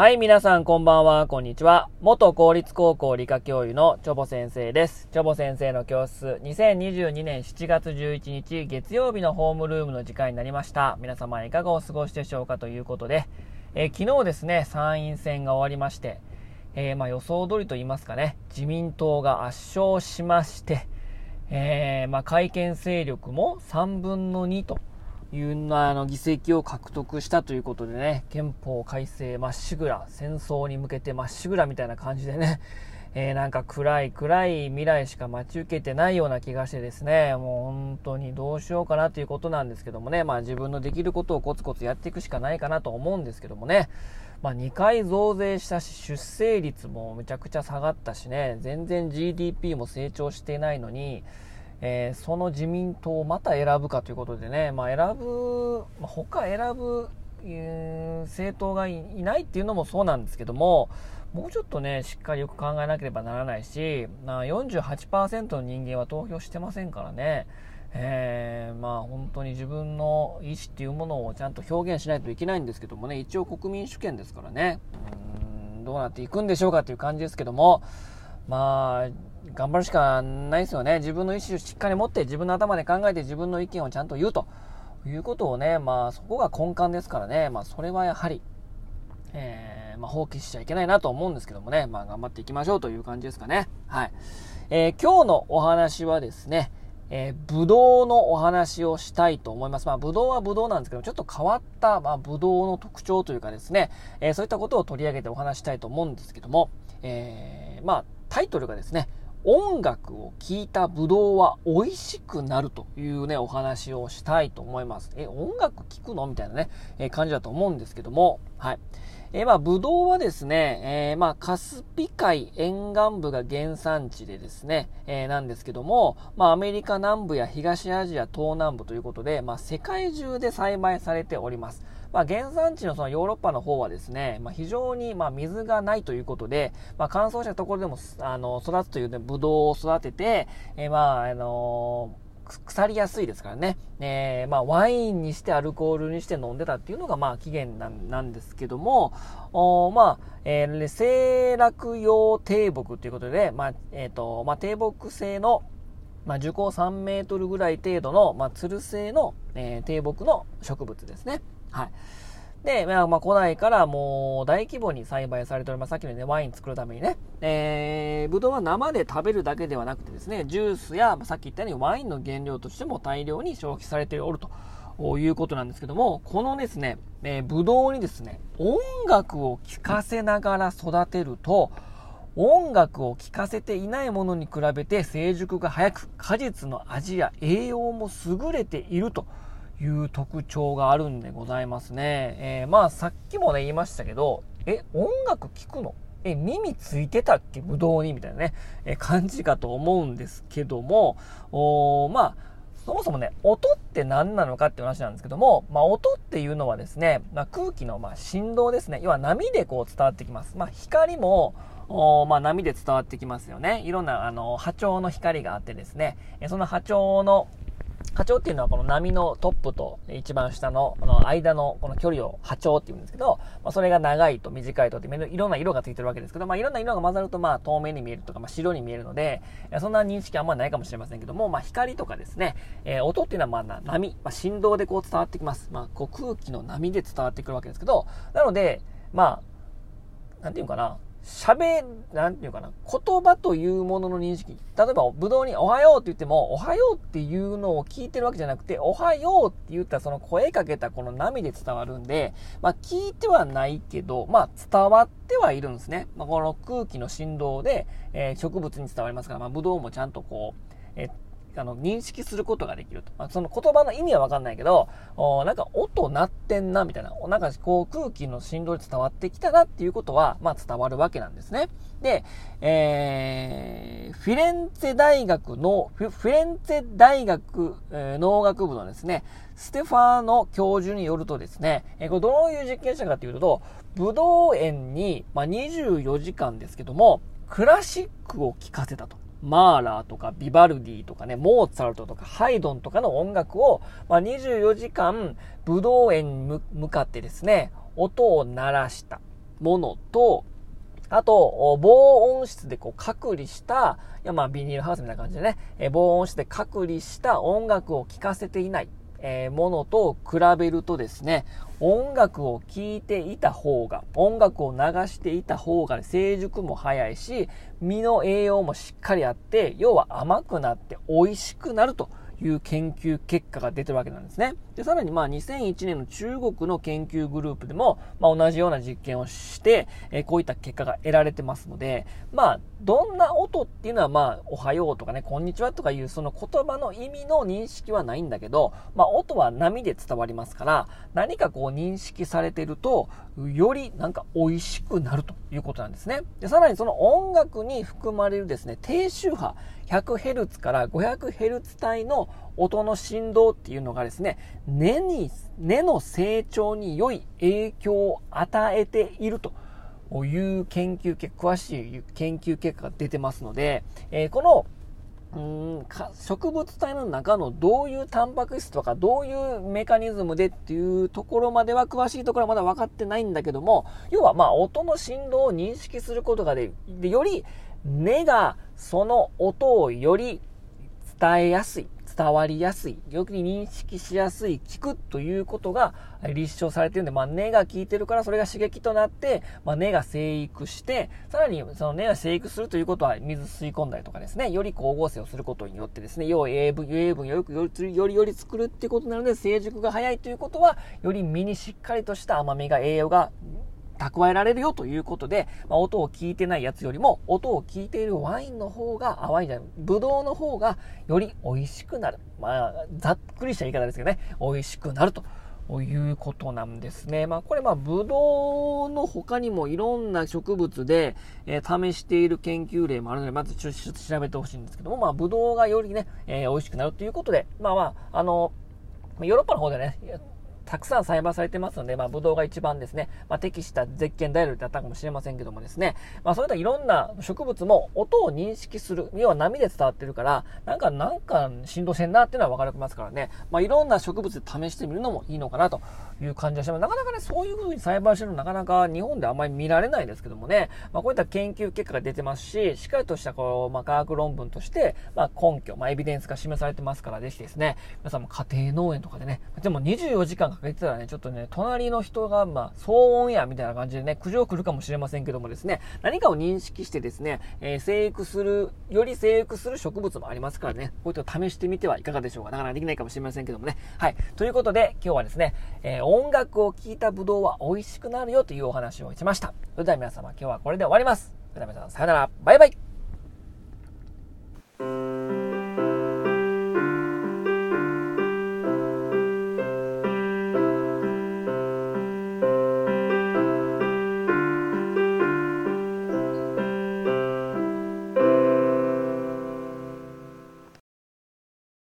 はい、皆さんこんばんは、こんにちは。元公立高校理科教諭のチョボ先生です。チョボ先生の教室、2022年7月11日月曜日のホームルームの時間になりました。皆様いかがお過ごしでしょうかということで、えー、昨日ですね、参院選が終わりまして、えー、まあ予想通りと言いますかね、自民党が圧勝しまして、えー、まあ改憲勢力も3分の2というのあの議席を獲得したということでね、憲法改正まっしぐら、戦争に向けてまっしぐらみたいな感じでね、えー、なんか暗い暗い未来しか待ち受けてないような気がしてですね、もう本当にどうしようかなということなんですけどもね、まあ自分のできることをコツコツやっていくしかないかなと思うんですけどもね、まあ2回増税したし、出生率もめちゃくちゃ下がったしね、全然 GDP も成長してないのに、えー、その自民党をまた選ぶかということでね、まあ、選ぶ、まあ、他選ぶ、えー、政党がいないっていうのもそうなんですけども、もうちょっとね、しっかりよく考えなければならないし、まあ、48%の人間は投票してませんからね、えー、まあ本当に自分の意思っていうものをちゃんと表現しないといけないんですけどもね、一応国民主権ですからね、うんどうなっていくんでしょうかという感じですけども、まあ、頑張るしかないですよね。自分の意思をしっかり持って、自分の頭で考えて自分の意見をちゃんと言うということをね、まあそこが根幹ですからね、まあそれはやはり、えー、まあ、放棄しちゃいけないなと思うんですけどもね、まあ頑張っていきましょうという感じですかね。はい。えー、今日のお話はですね、えー、ブドウのお話をしたいと思います。まあ、ブドウはブドウなんですけど、ちょっと変わった、まあ、ブドウの特徴というかですね、えー、そういったことを取り上げてお話したいと思うんですけども、えー、まあ、タイトルがですね、音楽を聴いたブドウは美味しくなるというね、お話をしたいと思います。え、音楽聴くの？みたいなね、えー、感じだと思うんですけども、はい。えー、まあ、ブドウはですね、えー、まあ、カスピ海沿岸部が原産地でですね、えー、なんですけども、まあ、アメリカ南部や東アジア東南部ということで、まあ、世界中で栽培されております。まあ、原産地のそのヨーロッパの方はですね、まあ、非常にまあ水がないということで、まあ、乾燥したところでもあの育つという、ね、ブドウを育てて、えー、まあ、あのー腐りやすいですからね。えー、まあ、ワインにしてアルコールにして飲んでたっていうのが、まあ、起源なんですけども、おまあ、えー、清楽用低木ということで、まあ、えっ、ー、と、まあ、低木製の、まあ、樹高3メートルぐらい程度の、まあ、つる性の、えー、低木の植物ですね。はい。で、まあ、まあ、古代からもう大規模に栽培されております。さっきのね、ワイン作るためにね。えー、ぶどうは生で食べるだけではなくてですね、ジュースや、さっき言ったようにワインの原料としても大量に消費されておると。いうことなんですけども、このですね、えー、ブドウにですね、音楽を聴かせながら育てると、音楽を聴かせていないものに比べて成熟が早く、果実の味や栄養も優れているという特徴があるんでございますね。えー、まあさっきもね言いましたけど、え、音楽聴くの？え、耳ついてたっけ？ぶどうに？みたいなね、え感じかと思うんですけども、おまあ、そもそもね、音って何なのかって話なんですけども、まあ、音っていうのはですね、まあ、空気のま振動ですね。要は波でこう伝わってきます。まあ、光も、おまあ、波で伝わってきますよね。いろんなあの波長の光があってですね、その波長の波長っていうのはこの波のトップと一番下のこの間のこの距離を波長って言うんですけど、まあ、それが長いと短いとっていろんな色がついてるわけですけど、まあ、いろんな色が混ざるとまあ透明に見えるとか、まあ、白に見えるので、そんな認識あんまりないかもしれませんけども、まあ、光とかですね、えー、音っていうのはまあ波、まあ、振動でこう伝わってきます。まあ、こう空気の波で伝わってくるわけですけど、なので、まあ、なんていうかな、喋、なんていうかな、言葉というものの認識。例えば、ぶどうにおはようって言っても、おはようっていうのを聞いてるわけじゃなくて、おはようって言ったらその声かけたこの波で伝わるんで、まあ聞いてはないけど、まあ伝わってはいるんですね。まあこの空気の振動で、えー、植物に伝わりますから、まあぶどうもちゃんとこう、えーあの、認識することができると。まあ、その言葉の意味はわかんないけど、おなんか音鳴ってんな、みたいな。なんかこう空気の振動で伝わってきたなっていうことは、まあ伝わるわけなんですね。で、えー、フィレンツェ大学の、フィレンツェ大学、えー、農学部のですね、ステファーノ教授によるとですね、えー、これどういう実験者かというと、ブドウ園に、まあ、24時間ですけども、クラシックを聴かせたと。マーラーとかビバルディとかね、モーツァルトとかハイドンとかの音楽を、まあ、24時間武道園に向かってですね、音を鳴らした。ものと、あと、防音室でこう隔離した、いやまあビニールハウスみたいな感じでね、防音室で隔離した音楽を聴かせていない、えー、ものと比べるとですね、音楽を聴いていた方が、音楽を流していた方が成熟も早いし、身の栄養もしっかりあって、要は甘くなって美味しくなるという研究結果が出てるわけなんですね。で、さらにまあ2001年の中国の研究グループでも、まあ、同じような実験をして、えー、こういった結果が得られてますので、まあ、どんな音っていうのはまあ、おはようとかね、こんにちはとかいうその言葉の意味の認識はないんだけど、まあ、音は波で伝わりますから、何かこう認識されてると、よりなんか美味しくなるということなんですね。で、さらにその音楽に含まれるですね、低周波、100Hz から 500Hz 帯の音の振動っていうのがですね、根に、根の成長に良い影響を与えているという研究結果詳しい研究結果が出てますので、えー、このうん植物体の中のどういうタンパク質とかどういうメカニズムでっていうところまでは詳しいところはまだ分かってないんだけども要はまあ音の振動を認識することがででより根がその音をより伝えやすい。伝わりやすい、よく認識しやすい、聞くということが立証されているんで、まあ、根が効いてるからそれが刺激となって、まあ、根が生育して、さらにその根が生育するということは水吸い込んだりとかですね、より光合成をすることによってですね、要は栄分、栄分をよくよりよりより作るっていうことなので、成熟が早いということは、より身にしっかりとした甘みが、栄養が蓄えられるよということで、まあ、音を聞いてないやつよりも、音を聞いているワインの方が、あ、ワインじゃない、ブドウの方がより美味しくなる。まあ、ざっくりした言い方ですけどね、美味しくなると。いうことなんですね。まあ、これ、まあ、ブドウの他にもいろんな植物で、えー、試している研究例もあるので、まずちょっと調べてほしいんですけども、まあ、ブドウがよりね、えー、美味しくなるということで、まあまあ、あの、ヨーロッパの方でね、たくさん栽培されてますので、まあ、ブドウが一番ですね、まあ、適した絶景ダイヤルだったかもしれませんけどもですね、まあ、そういったいろんな植物も音を認識する、要は波で伝わってるから、なんか、なんか振動してんなっていうのは分かりますからね、まあ、いろんな植物で試してみるのもいいのかなという感じがします。なかなかね、そういう風に栽培してるのなかなか日本であんまり見られないですけどもね、まあ、こういった研究結果が出てますし、しっかりとしたこう、まあ、科学論文として、まあ、根拠、まあ、エビデンスが示されてますから、ぜひですね、皆さんも家庭農園とかでね、でも24時間かけてたらね、ちょっとね、隣の人が、まあ、騒音や、みたいな感じでね、苦情来るかもしれませんけどもですね、何かを認識してですね、えー、生育する、より生育する植物もありますからね、こういった試してみてはいかがでしょうか。なかなかできないかもしれませんけどもね。はい。ということで、今日はですね、えー、音楽を聴いたブドウは美味しくなるよというお話をしました。それでは皆様、今日はこれで終わります。それでは皆さん、さよなら。バイバイ。